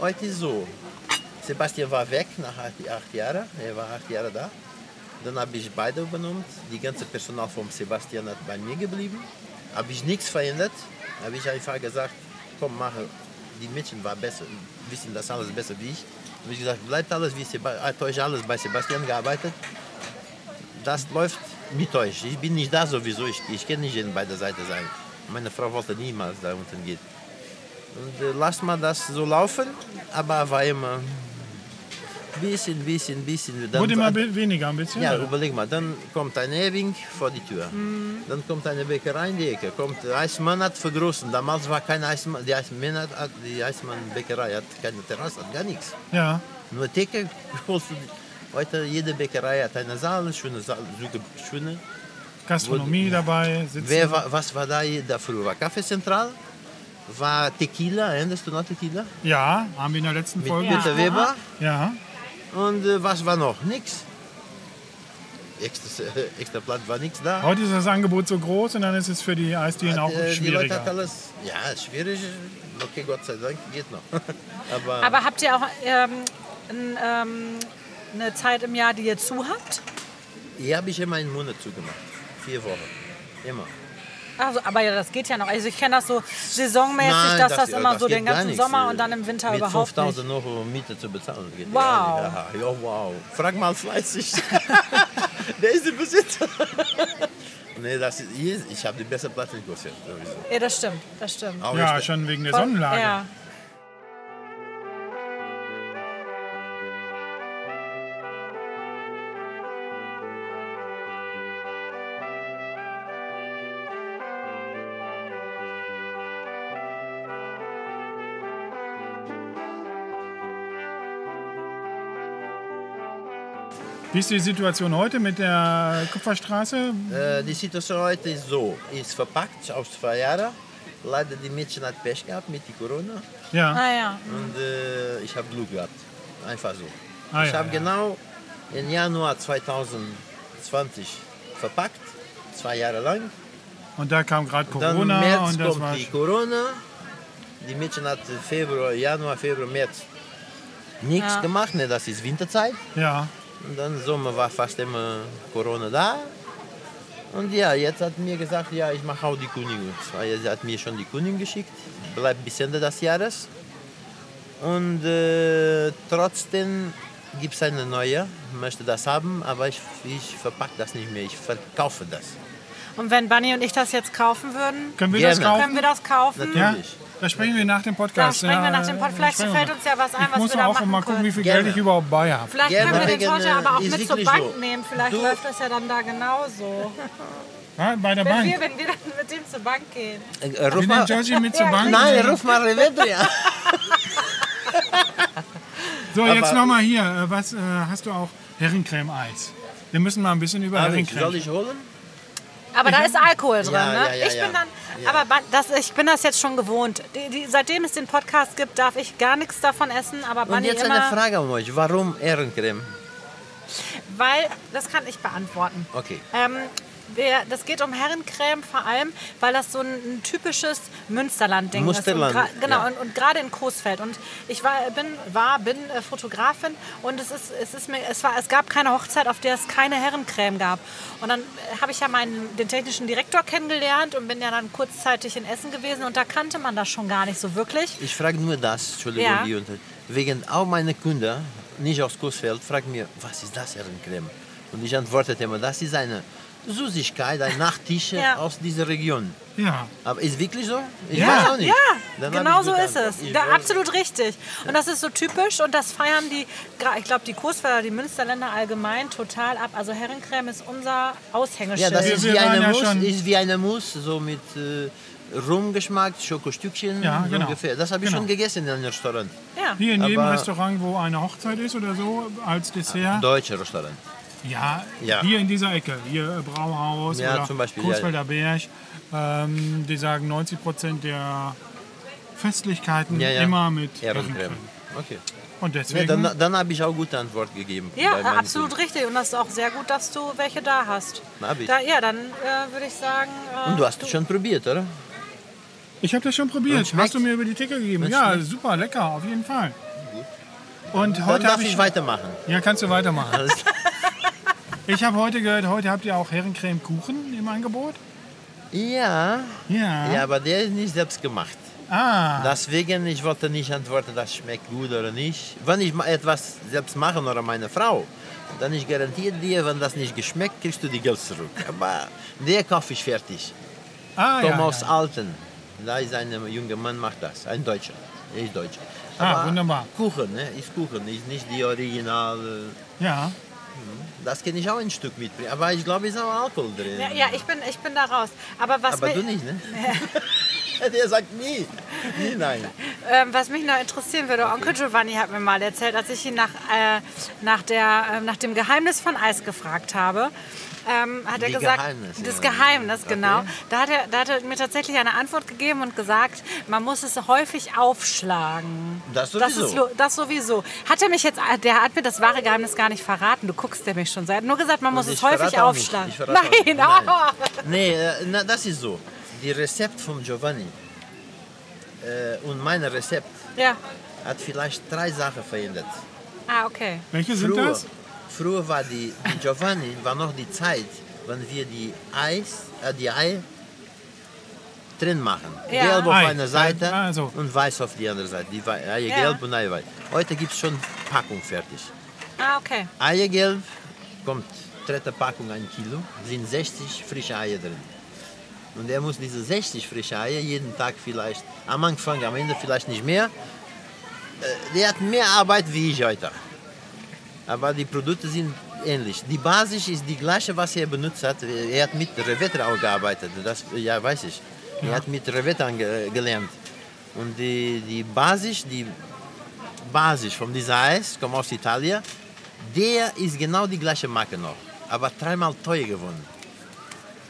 heute ist so. Sebastian war weg nach acht, acht Jahren. Er war acht Jahre da. Dann habe ich beide übernommen. Die ganze Personal von Sebastian hat bei mir geblieben. Habe ich nichts verändert. Habe ich einfach gesagt, komm, mache. Die Mädchen war besser, wissen das alles besser wie ich. Habe ich gesagt, bleibt alles wie Sebastian. Hat euch alles bei Sebastian gearbeitet. Das läuft mit euch. Ich bin nicht da sowieso. Ich, ich kann nicht in beider Seiten sein. Meine Frau wollte niemals da unten gehen. Und äh, lasst mal das so laufen. Aber war immer Bisschen, bisschen, bisschen. Dann Wurde immer weniger ein bisschen? Ja, oder? überleg mal. Dann kommt ein Ewing vor die Tür. Mhm. Dann kommt eine Bäckerei in die Ecke. Kommt der Eismann hat vergrößert. Damals war kein Eismann. Die Eismann, hat, die Eismann Bäckerei hat keine Terrasse, hat gar nichts. Ja. Nur Theke [LAUGHS] holst du. Heute jede Bäckerei hat eine Saal, schöne Saal, schöne. Gastronomie Wo, dabei. Sitzen. Wer, was war da, da früher? War Kaffeezentral? War Tequila? Erinnerst du noch Tequila? Ja, haben wir in der letzten Folge. Mit Peter ja. Weber? Ja. Und äh, was war noch? Nix. Extra, äh, [LAUGHS] extra Platz war nichts da. Heute ist das Angebot so groß und dann ist es für die Eisdielen auch äh, schwieriger. Die Leute hat alles, ja, schwierig. Okay, Gott sei Dank, geht noch. [LAUGHS] Aber, Aber, habt ihr auch ähm, n, ähm, eine Zeit im Jahr, die ihr zu habt? Hier habe ich immer einen Monat zugemacht. Vier Wochen. Immer. Also, aber ja, das geht ja noch. Also ich kenne das so saisonmäßig, Nein, dass das, das immer das so den ganzen Sommer und dann im Winter mit überhaupt 5000 Euro Miete zu bezahlen. Geht wow. Ja, ja, oh, wow. Frag mal fleißig. [LAUGHS] Der ist der Besitzer. [LAUGHS] Nee, das ist, ich habe die besten Platte nicht Ja, das stimmt, das stimmt. Aber ja, schon wegen der Sonnenlage. Ja. Wie ist die Situation heute mit der Kupferstraße? Äh, die Situation heute ist so, ist verpackt aus zwei Jahren. Leider die Mädchen hat Pech gehabt mit der Corona. Ja. Ah, ja. Und äh, ich habe Glück gehabt. Einfach so. Ah, ich ja, habe ja. genau im Januar 2020 verpackt, zwei Jahre lang. Und da kam gerade Corona. Und März und das kommt die Corona. Die Mädchen hat Februar, Januar, Februar, März nichts ja. gemacht. Ne? Das ist Winterzeit. Ja. Und dann Sommer war fast immer Corona da. Und ja, jetzt hat mir gesagt, ja, ich mache auch die Kündigung. Also, sie hat mir schon die Kündigung geschickt, bleibt bis Ende des Jahres. Und äh, trotzdem gibt es eine neue, möchte das haben, aber ich, ich verpacke das nicht mehr, ich verkaufe das. Und wenn Bunny und ich das jetzt kaufen würden, können wir, das, kaufen? Können wir das kaufen? Natürlich. Ja. Da sprechen wir nach dem Podcast. Da sprechen wir nach dem Podcast. Vielleicht fällt uns ja was ein, was wir da machen Ich muss auch mal gucken, wie viel Geld ich überhaupt bei habe. Vielleicht Gerne. können wir den Torte aber auch mit zur Bank nehmen. Vielleicht du. läuft das ja dann da genauso. Ja, bei der wenn Bank. Wir, wenn wir dann mit dem zur Bank gehen. Äh, äh ruf mal. Georgie mit zur Bank. Nein, ruf mal Revedria. so, aber jetzt nochmal hier. Äh, was äh, hast du auch? Herrencreme-Eis. Wir müssen mal ein bisschen über Herrencreme. Soll ich holen? Aber da mhm. ist Alkohol drin. Ja, ne? ja, ja, ich bin dann, aber das, ich bin das jetzt schon gewohnt. Die, die, seitdem es den Podcast gibt, darf ich gar nichts davon essen. Aber Und jetzt immer, eine Frage an euch: Warum Ehrencreme? Weil das kann ich beantworten. Okay. Ähm, wer, das geht um Herrencreme vor allem, weil das so ein, ein typisches Münsterland-Ding ist. Und genau, ja. und, und gerade in Coesfeld. Und ich war, bin, war, bin äh, Fotografin und es ist, es ist mir, es war, es gab keine Hochzeit, auf der es keine Herrencreme gab. Und dann äh, habe ich ja meinen, den technischen Direktor kennengelernt und bin ja dann kurzzeitig in Essen gewesen und da kannte man das schon gar nicht so wirklich. Ich frage nur das, Entschuldigung, ja. wegen auch meine Kunden, nicht aus Coesfeld, fragen mir, was ist das Herrencreme? Und ich antworte immer, das ist eine Süßigkeit, ein Nachtisch ja. aus dieser Region. Ja. Aber ist wirklich so? Ich ja. weiß auch nicht. Ja, Dann genau so ist es. Da, absolut richtig. Und das ist so typisch und das feiern die, ich glaube, die Kursfelder, die Münsterländer allgemein total ab. Also Herrencreme ist unser Aushängeschild. Ja, das ist wie, eine Mousse, ist wie eine Mousse, so mit äh, Rumgeschmack, Schokostückchen ja, genau. ungefähr. Das habe ich genau. schon gegessen in einem Restaurant. Ja. Hier in jedem Aber Restaurant, wo eine Hochzeit ist oder so, als Dessert. Deutsche Restaurant. Ja, ja, hier in dieser Ecke, hier äh, Brauhaus ja, oder zum Beispiel, Kursfelder ja. Berg, ähm, die sagen 90 Prozent der Festlichkeiten ja, immer mit Ehrencreme. Okay. Und deswegen. dann dann habe ich auch gute Antwort gegeben. Ja, absolut Team. richtig. Und das ist auch sehr gut, dass du welche da hast. Hab ich. Da, ja, dann äh, würde ich sagen. Äh, Und du hast es schon probiert, oder? Ich habe das schon probiert. Hast du mir über die Ticker gegeben? Ja, super, lecker, auf jeden Fall. Und dann heute darf ich, ich weitermachen. Ja, kannst du weitermachen. Ich habe heute gehört, heute habt ihr auch Herrencreme-Kuchen im Angebot? Ja. Ja. Ja, aber der ist nicht selbst gemacht. Ah. Deswegen, ich wollte nicht antworten, das schmeckt gut oder nicht. Wenn ich etwas selbst mache oder meine Frau, dann ich garantiere dir, wenn das nicht geschmeckt, kriegst du die Geld zurück. Aber der kaufe ich fertig. Ah, Thomas ja, ja. Alten, da ist ein äh, junger Mann, macht das. Ein Deutscher. Er ist Deutscher. ah, Aber wunderbar. Kuchen, ne? ist Kuchen, ist nicht die Original. Äh, ja. Das kann ich auch ein Stück mitbringen. Aber ich glaube, es ist auch Alkohol drin. Ja, ja ich, bin, ich bin da raus. Aber was, Aber du nicht, ne? [LAUGHS] Der sagt nie. Nie nein. ähm, was mich noch interessieren würde, Onkel Giovanni hat mir mal erzählt, als ich ihn nach, äh, nach, der, äh, nach dem Geheimnis von Eis gefragt habe, ähm, hat er Die gesagt, Geheimnis, das ja. Geheimnis, genau. Da hat, er, da hat er mir tatsächlich eine Antwort gegeben und gesagt, man muss es häufig aufschlagen. Das Das, sowieso. ist, lo- das sowieso. Hat er mich jetzt, der hat mir das wahre Geheimnis gar nicht verraten. Du guckst der mich schon. Er hat nur gesagt, man muss es ich häufig aufschlagen. Ich Nein, ah. Nee, äh, na, das ist so. Die Rezept von Giovanni äh, und mein Rezept Ja. hat vielleicht drei Sachen verändert. Ah, okay. Welche sind Früher, das? früher war die, die Giovanni war noch die Zeit, wenn wir die Eis, äh, die Ei drin machen. Ja. Gelb auf Ei. einer Seite Ah, so. und weiß auf die andere Seite. Die Eier Ja. gelb und Eier weiß. Heute gibt es schon Packung fertig. Ah, okay. Eiergelb kommt dritte Packung ein Kilo, sind 60 frische Eier drin. Und er muss diese 60 frische Eier jeden Tag vielleicht, am Anfang, am Ende vielleicht nicht mehr. Äh, Der hat mehr Arbeit wie ich heute. Aber die Produkte sind ähnlich. Die Basis ist die gleiche, was er benutzt hat. Er hat mit Revetta auch gearbeitet, das ja, weiß ich. Er hat mit Revetta ge gelernt. Und die, die Basis, die Basis von diesem Eis, kommt aus Italien, der ist genau die gleiche Marke noch, aber dreimal teuer geworden.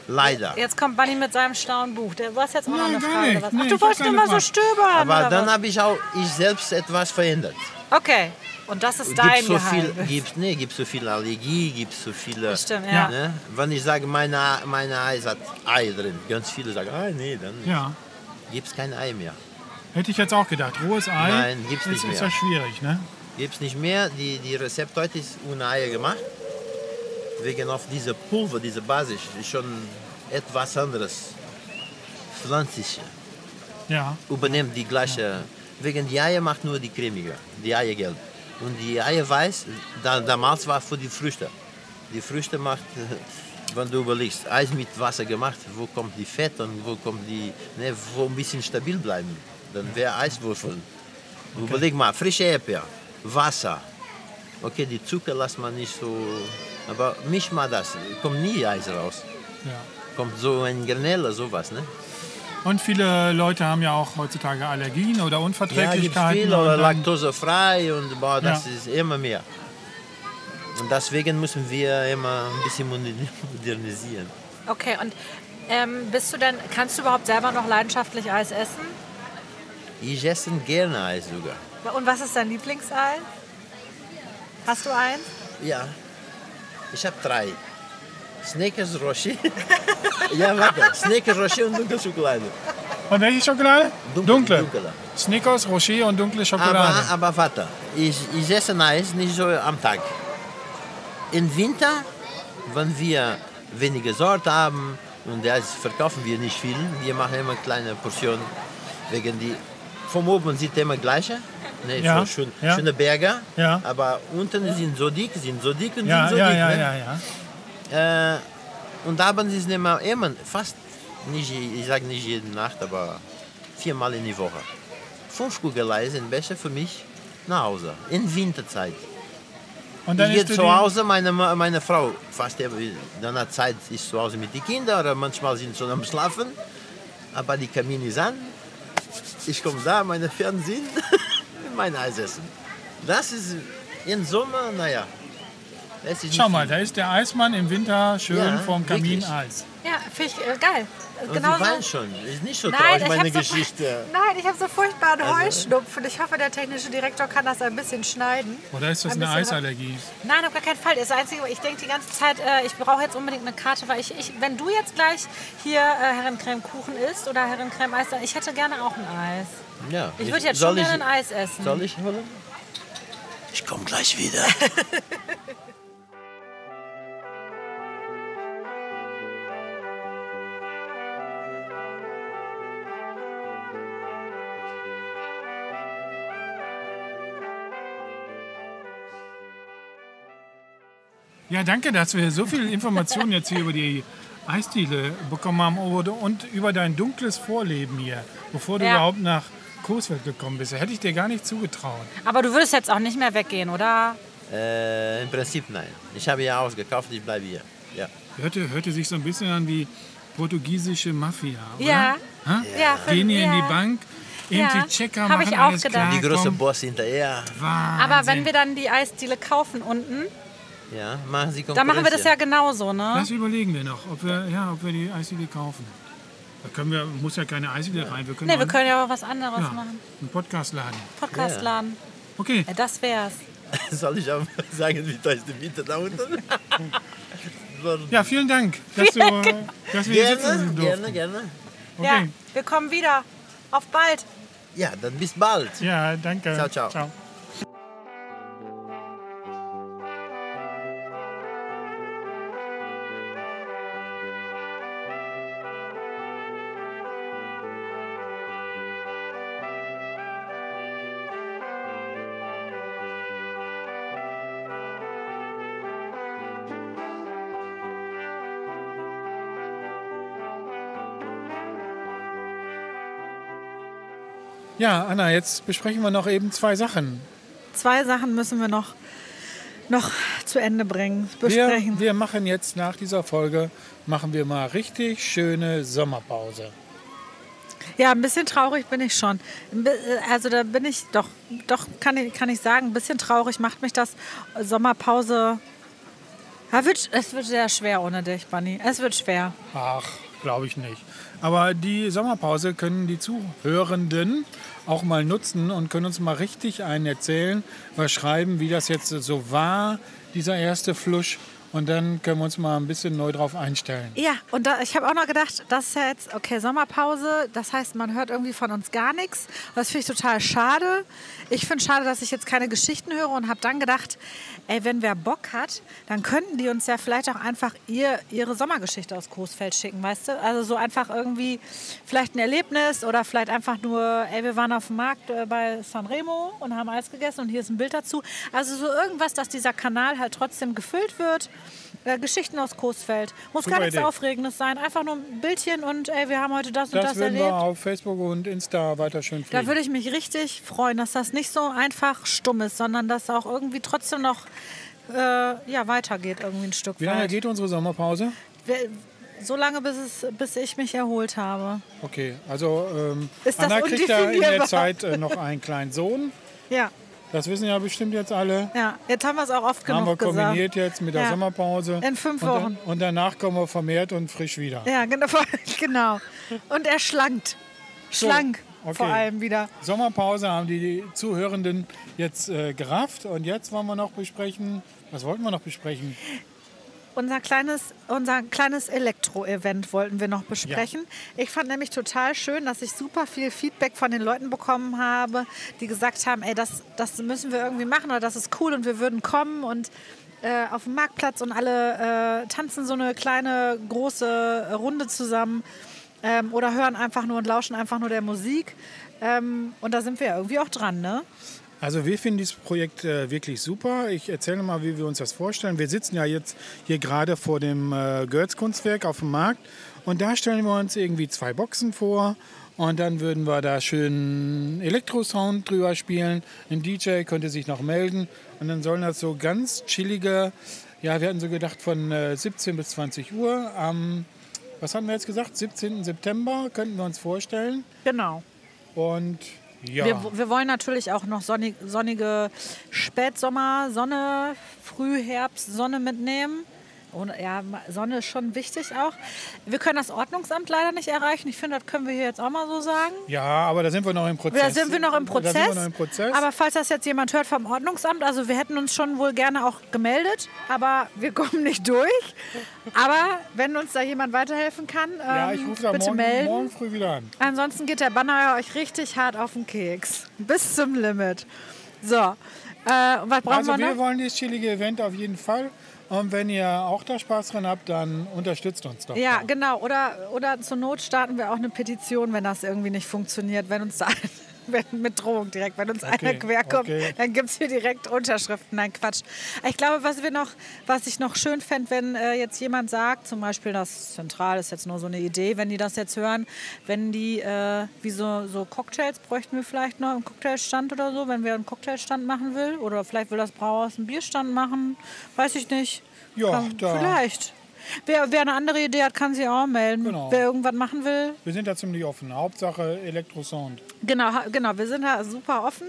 Leider. Jetzt kommt Bunny mit seinem schlauen Buch. Du hast jetzt auch noch eine Frage. nicht. Was? Nee, Ach, du wolltest immer so stöbern. Aber dann habe ich auch ich selbst etwas verändert. Okay. Und das ist Gibt dein so viel, gibt, nee, gibt so viel Allergie, gibt so viele. Das stimmt, ja. Ne? Wenn ich sage, meine, meine Eis hat Ei drin, ganz viele sagen, ah, nee, dann Ja. gibt es kein Ei mehr. Hätte ich jetzt auch gedacht. Rohes Ei Nein, gibt's ist, nicht ist mehr. ja schwierig, ne? Gibt es nicht mehr. Die, die Rezept heute ist ohne Eier gemacht. Wegen auf diese Pulver, diese Basis, ist schon etwas anderes. Pflanzlich. Ja. übernimmt die gleiche. Wegen die Eier macht nur die cremige, die Eier gelb. Und die Eier weiß, da, damals war für die Früchte. Die Früchte macht, [LAUGHS] wenn du überlegst, Eis mit Wasser gemacht, wo kommt die Fett und wo kommt die, ne, wo ein bisschen stabil bleiben. Dann wäre Eiswürfel. Überleg mal, frische Erdbeer, Wasser. Okay, die Zucker lässt man nicht so, aber misch mal das, kommt nie Eis raus. ja. Kommt so ein Granella, sowas, ne? Und viele Leute haben ja auch heutzutage Allergien oder Ja, gibt Unverträglichkeiten. viel oder laktosefrei und boah, das Ja. ist immer mehr. Und deswegen müssen wir immer ein bisschen moder- modernisieren. Okay, und ähm, bist du denn, kannst du überhaupt selber noch leidenschaftlich Eis essen? Ich esse gerne Eis sogar. Und was ist dein Lieblingseis? Hast du eins? Ja, ich habe drei. Snickers, Roshi. [LAUGHS] ja, warte. Snickers, Roshi und dunkle Schokolade. Und welche Schokolade? Dunkle, Dunkle. dunkle. Snickers, Rocher und dunkle Schokolade. Aber, aber warte, ich, ich esse Eis nicht so am Tag. Im Winter, wenn wir wenige Sorte haben und das verkaufen wir nicht viel, wir machen immer kleine Portionen. Wegen die, vom oben sieht immer gleiche. Ne, Ja, so schön, ja. Schöne Berge, Ja. aber unten sind so dick, sind so dick und ja, sind so dick. ne? Äh, und abends ist immer, immer fast, nicht, ich sage nicht jede Nacht, aber viermal in die Woche. Fünf Kugelei sind besser für mich nach Hause, in Winterzeit. Und dann ich gehe zu Hause, meine, meine Frau, fast immer, dann hat Zeit, ist zu Hause mit den Kindern oder manchmal sind sie schon am Schlafen. Aber die Kamin ist an, ich komme da, meine Fernsehen, [LAUGHS] mein Eis essen. Das ist im Sommer, naja. Schau mal, viel. da ist der Eismann im Winter schön Ja, vorm Kamin wirklich. Eis. Ja, finde ich äh, geil. Und Genau sie so. weint schon. Ist nicht so Nein, traurig, ich meine habe so, Geschichte. nein, ich habe so furchtbaren Also- Heuschnupfen. Ich hoffe, der technische Direktor kann das ein bisschen schneiden. Oder ist das Ein eine Eisallergie? Nein, auf gar keinen Fall. Das Einzige, ich denke die ganze Zeit, äh, ich brauche jetzt unbedingt eine Karte, weil ich, ich wenn du jetzt gleich hier äh, Herrencreme Kuchen isst oder Herrencreme Eis, dann ich hätte gerne auch ein Eis. Ja, Ich würde jetzt schon ich, gerne ein Eis essen. Soll ich holen? Ich komme gleich wieder. [LAUGHS] Ja, danke, dass wir so viele Informationen jetzt hier über die Eisdiele bekommen haben und über dein dunkles Vorleben hier, bevor du Ja. überhaupt nach Coesfeld gekommen bist. Hätte ich dir gar nicht zugetraut. Aber du würdest jetzt auch nicht mehr weggehen, oder? Äh, Im Prinzip nein. Ich habe ja ausgekauft, ich bleibe hier. Ja. Hörte, hörte sich so ein bisschen an wie portugiesische Mafia, oder? Ja. Hä? Ja, Gehen hier in ja. die Bank, eben Ja. die Checker Hab ich machen auch alles gedacht. klar. Die große. Boss hinterher. Wahnsinn. Aber wenn wir dann die Eisdiele kaufen unten, Ja, machen Sie dann machen wir das ja genauso, ne? Das überlegen wir noch, ob wir, ja, ob wir die Eisdiele kaufen. Da können wir, muss ja keine Eisdiele rein. Wir können, Ne, auch wir können ja auch was anderes ja, machen. einen Podcast laden. Podcastladen. Okay, Ja, das wär's. [LAUGHS] Soll ich auch sagen, wie teuer ist die Miete da unten? ja, vielen Dank, dass, du, dass wir hier sitzen gerne, durften. gerne, gerne. Okay. Ja, wir kommen wieder. Auf bald. Ja, dann bis bald. Ja, danke. Ciao, ciao. ciao. Ja, Anna, jetzt besprechen wir noch eben zwei Sachen. Zwei Sachen müssen wir noch, noch zu Ende bringen, Wir, besprechen. wir machen jetzt nach dieser Folge machen wir mal richtig schöne Sommerpause. Ja, ein bisschen traurig bin ich schon. Also da bin ich doch, doch kann ich, kann ich sagen, ein bisschen traurig macht mich das Sommerpause. Ja, wird, es wird sehr schwer ohne dich, Bunny. Es wird schwer. Ach, glaube ich nicht. Aber die Sommerpause können die Zuhörenden auch mal nutzen und können uns mal richtig einen erzählen, was schreiben, wie das jetzt so war, dieser erste Flusch. Und dann können wir uns mal ein bisschen neu drauf einstellen. Ja, und da, ich habe auch noch gedacht, das ist ja jetzt, okay, Sommerpause, das heißt, man hört irgendwie von uns gar nichts. Das finde ich total schade. Ich finde schade, dass ich jetzt keine Geschichten höre und habe dann gedacht, ey, wenn wer Bock hat, dann könnten die uns ja vielleicht auch einfach ihr, ihre Sommergeschichte aus Coesfeld schicken, weißt du? Also so einfach irgendwie vielleicht ein Erlebnis oder vielleicht einfach nur, ey, wir waren auf dem Markt äh, bei Sanremo und haben Eis gegessen und hier ist ein Bild dazu. Also so irgendwas, dass dieser Kanal halt trotzdem gefüllt wird. Äh, Geschichten aus Coesfeld. Muss Super gar nichts Idee. Aufregendes sein. Einfach nur ein Bildchen und ey, wir haben heute das und Das das werden wir erlebt. auf Facebook und Insta weiter schön Da pflegen. würde ich mich richtig freuen, dass das nicht so einfach stumm ist, sondern dass auch irgendwie trotzdem noch äh, ja, weitergeht irgendwie ein Stück Wie lange weit. geht unsere Sommerpause? Wir- So lange, bis, es, bis ich mich erholt habe. Okay, also ähm, Ist das Anna kriegt ja in der? Zeit äh, noch einen kleinen Sohn. Ja, Das wissen ja bestimmt jetzt alle. ja. Jetzt haben wir es auch oft Haben wir genug gesagt. kombiniert jetzt mit der Ja. Sommerpause. In fünf Und, dann, Wochen. und danach kommen wir vermehrt und frisch wieder. Ja, genau. [LAUGHS] genau. Und er schlankt. Schlank okay. vor allem wieder. Sommerpause haben die Zuhörenden jetzt äh, gerafft. Und jetzt wollen wir noch besprechen, was wollten wir noch besprechen? Unser kleines, unser kleines Elektro-Event wollten wir noch besprechen. Ich fand nämlich total schön, dass ich super viel Feedback von den Leuten bekommen habe, die gesagt haben, ey, das, das müssen wir irgendwie machen oder das ist cool und wir würden kommen und äh, auf dem Marktplatz und alle äh, tanzen so eine kleine, große Runde zusammen ähm, oder hören einfach nur und lauschen einfach nur der Musik. Ähm, und da sind wir ja irgendwie auch dran, ne? Also wir finden dieses Projekt äh, wirklich super. Ich erzähle mal, wie wir uns das vorstellen. Wir sitzen ja jetzt hier gerade vor dem äh, Goetz-Kunstwerk auf dem Markt und da stellen wir uns irgendwie zwei Boxen vor und dann würden wir da schön Elektrosound drüber spielen. Ein DJ könnte sich noch melden und dann sollen das so ganz chillige, ja wir hatten so gedacht von äh, 17 bis 20 Uhr am, was hatten wir jetzt gesagt, 17. September könnten wir uns vorstellen Genau. und ja. Wir, wir wollen natürlich auch noch sonnig, sonnige Spätsommer, Sonne, Frühherbst, Sonne mitnehmen. Und ja, Sonne ist schon wichtig auch. Wir können das Ordnungsamt leider nicht erreichen. Ich finde, das können wir hier jetzt auch mal so sagen. Ja, aber da sind wir noch im Prozess. Da sind wir noch im Prozess. Da sind wir noch im Prozess. Aber falls das jetzt jemand hört vom Ordnungsamt, also wir hätten uns schon wohl gerne auch gemeldet, aber wir [LAUGHS] kommen nicht durch. Aber wenn uns da jemand weiterhelfen kann, ja, ähm, ich rufe da bitte morgen, melden. morgen früh wieder an. Ansonsten geht der Banner euch richtig hart auf den Keks. Bis zum Limit. So, äh, was brauchen Also wir wir noch? wollen dieses chillige Event auf jeden Fall. Und wenn ihr auch da Spaß dran habt, dann unterstützt uns doch. Ja, genau. Oder, oder zur Not starten wir auch eine Petition, wenn das irgendwie nicht funktioniert. Wenn uns da, [LAUGHS] wenn, mit Drohung direkt. Wenn uns einer querkommt, okay. dann gibt es hier direkt Unterschriften. Nein, Quatsch. Ich glaube, was, wir noch, was ich noch schön fände, wenn äh, jetzt jemand sagt, zum Beispiel das Zentral ist jetzt nur so eine Idee, wenn die das jetzt hören, wenn die, äh, wie so, so Cocktails bräuchten wir vielleicht noch, einen Cocktailstand oder so, wenn wir einen Cocktailstand machen will. Oder vielleicht will das Brauhaus einen Bierstand machen, weiß ich nicht. Ja, Kann- da- Vielleicht. Wer, wer eine andere Idee hat, kann sie auch melden. Genau. Wer irgendwas machen will, Wir sind da ziemlich offen. Hauptsache Elektrosound. Genau, genau, wir sind da super offen.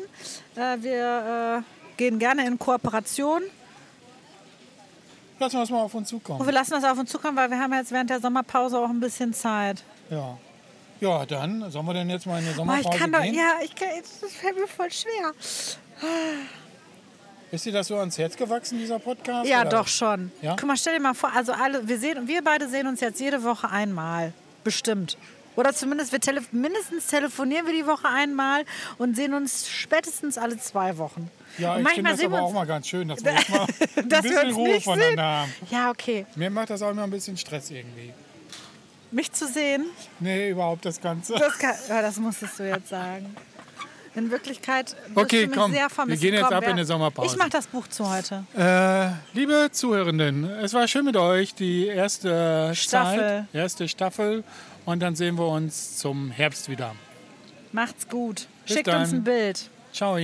Äh, wir äh, gehen gerne in Kooperation Lassen wir es mal auf uns und zukommen. wir lassen das auf uns zukommen, weil wir haben jetzt während der Sommerpause auch ein bisschen Zeit. Ja. Ja, dann sollen wir denn jetzt mal in Boah, Sommerpause ich kann doch, gehen? ja, ich kann, das fällt mir voll schwer. Ist dir das so ans Herz gewachsen, dieser Podcast? Ja, oder? doch schon. Ja? Guck mal, stell dir mal vor, also alle, wir sehen, wir beide sehen uns jetzt jede Woche einmal, bestimmt. Oder zumindest wir tele mindestens telefonieren wir die Woche einmal und sehen uns spätestens alle zwei Wochen. Ja, und ich finde das aber auch mal ganz schön, dass wir jetzt mal [LAUGHS] [LAUGHS] ein bisschen Ruhe voneinander haben. Ja, okay. Mir macht das auch immer ein bisschen Stress irgendwie. Mich zu sehen, Nee, überhaupt das Ganze. Das, kann, ja, das musstest du jetzt sagen. In Wirklichkeit Okay, komm, sehr wir vermissen. gehen jetzt Komm, ab in eine Sommerpause. Ich mache das Buch zu heute. Äh, liebe Zuhörenden, es war schön mit euch, die erste Staffel. Zeit, erste Staffel. Und dann sehen wir uns zum Herbst wieder. Macht's gut. Bis Schickt uns dann. ein Bild. Ciao.